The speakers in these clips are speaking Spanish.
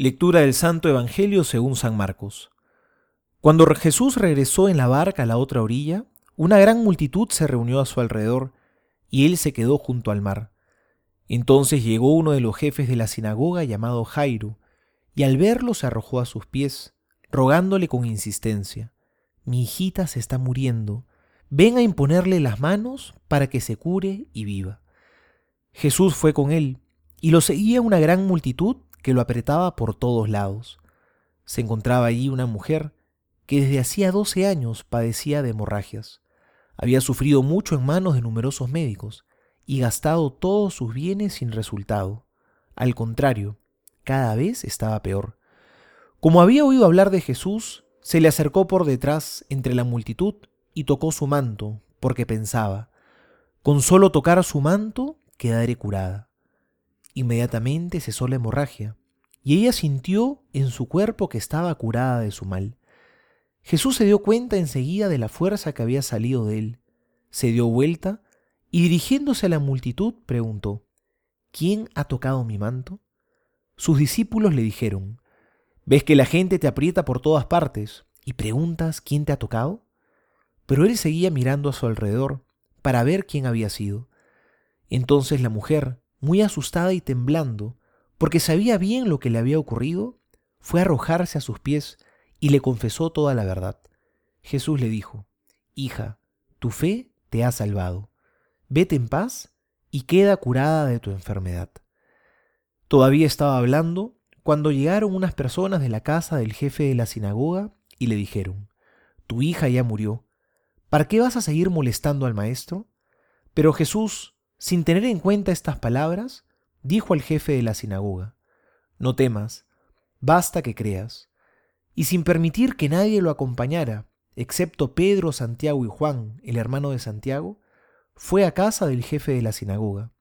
Lectura del Santo Evangelio según San Marcos. Cuando Jesús regresó en la barca a la otra orilla, una gran multitud se reunió a su alrededor, y él se quedó junto al mar. Entonces llegó uno de los jefes de la sinagoga llamado Jairo, y al verlo se arrojó a sus pies, rogándole con insistencia, Mi hijita se está muriendo, ven a imponerle las manos para que se cure y viva. Jesús fue con él, y lo seguía una gran multitud que lo apretaba por todos lados. Se encontraba allí una mujer que desde hacía doce años padecía de hemorragias. Había sufrido mucho en manos de numerosos médicos y gastado todos sus bienes sin resultado. Al contrario, cada vez estaba peor. Como había oído hablar de Jesús, se le acercó por detrás entre la multitud y tocó su manto, porque pensaba, con solo tocar su manto quedaré curada. Inmediatamente cesó la hemorragia, y ella sintió en su cuerpo que estaba curada de su mal. Jesús se dio cuenta enseguida de la fuerza que había salido de él, se dio vuelta y dirigiéndose a la multitud preguntó, ¿Quién ha tocado mi manto? Sus discípulos le dijeron, ¿ves que la gente te aprieta por todas partes y preguntas quién te ha tocado? Pero él seguía mirando a su alrededor para ver quién había sido. Entonces la mujer, muy asustada y temblando, porque sabía bien lo que le había ocurrido, fue a arrojarse a sus pies y le confesó toda la verdad. Jesús le dijo, Hija, tu fe te ha salvado. Vete en paz y queda curada de tu enfermedad. Todavía estaba hablando cuando llegaron unas personas de la casa del jefe de la sinagoga y le dijeron, Tu hija ya murió. ¿Para qué vas a seguir molestando al maestro? Pero Jesús, sin tener en cuenta estas palabras, dijo al jefe de la sinagoga, No temas, basta que creas. Y sin permitir que nadie lo acompañara, excepto Pedro, Santiago y Juan, el hermano de Santiago, fue a casa del jefe de la sinagoga.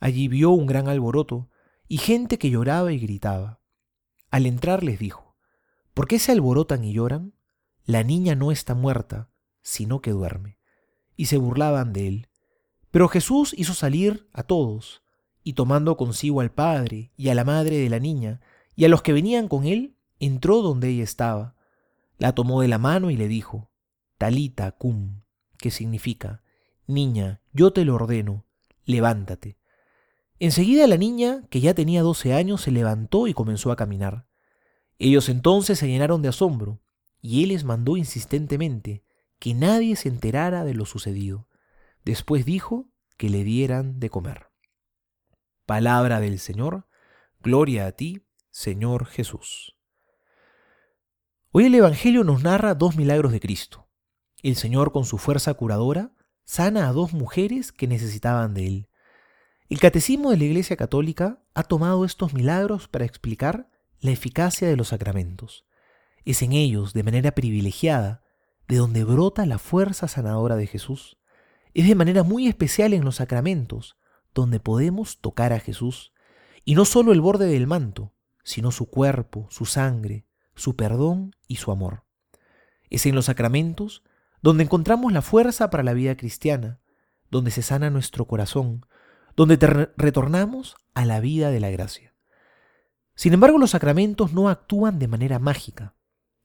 Allí vio un gran alboroto y gente que lloraba y gritaba. Al entrar les dijo, ¿por qué se alborotan y lloran? La niña no está muerta, sino que duerme. Y se burlaban de él. Pero Jesús hizo salir a todos, y tomando consigo al padre y a la madre de la niña, y a los que venían con él, entró donde ella estaba. La tomó de la mano y le dijo, Talita cum, que significa, Niña, yo te lo ordeno, levántate. Enseguida la niña, que ya tenía doce años, se levantó y comenzó a caminar. Ellos entonces se llenaron de asombro, y él les mandó insistentemente que nadie se enterara de lo sucedido. Después dijo que le dieran de comer. Palabra del Señor, gloria a ti, Señor Jesús. Hoy el Evangelio nos narra dos milagros de Cristo. El Señor con su fuerza curadora sana a dos mujeres que necesitaban de Él. El Catecismo de la Iglesia Católica ha tomado estos milagros para explicar la eficacia de los sacramentos. Es en ellos, de manera privilegiada, de donde brota la fuerza sanadora de Jesús. Es de manera muy especial en los sacramentos, donde podemos tocar a Jesús, y no solo el borde del manto, sino su cuerpo, su sangre, su perdón y su amor. Es en los sacramentos donde encontramos la fuerza para la vida cristiana, donde se sana nuestro corazón, donde retornamos a la vida de la gracia. Sin embargo, los sacramentos no actúan de manera mágica.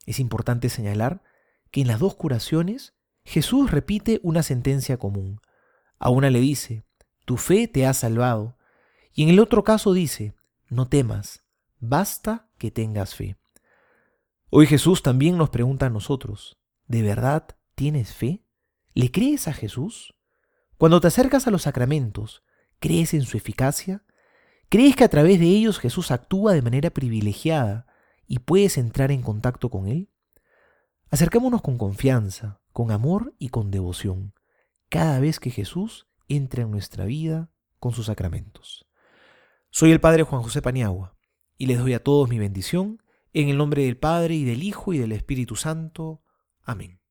Es importante señalar que en las dos curaciones Jesús repite una sentencia común. A una le dice, tu fe te ha salvado. Y en el otro caso dice, no temas, basta que tengas fe. Hoy Jesús también nos pregunta a nosotros, ¿de verdad tienes fe? ¿Le crees a Jesús? Cuando te acercas a los sacramentos, ¿crees en su eficacia? ¿Crees que a través de ellos Jesús actúa de manera privilegiada y puedes entrar en contacto con Él? Acercémonos con confianza, con amor y con devoción, cada vez que Jesús entra en nuestra vida con sus sacramentos. Soy el Padre Juan José Paniagua y les doy a todos mi bendición en el nombre del Padre y del Hijo y del Espíritu Santo. Amén.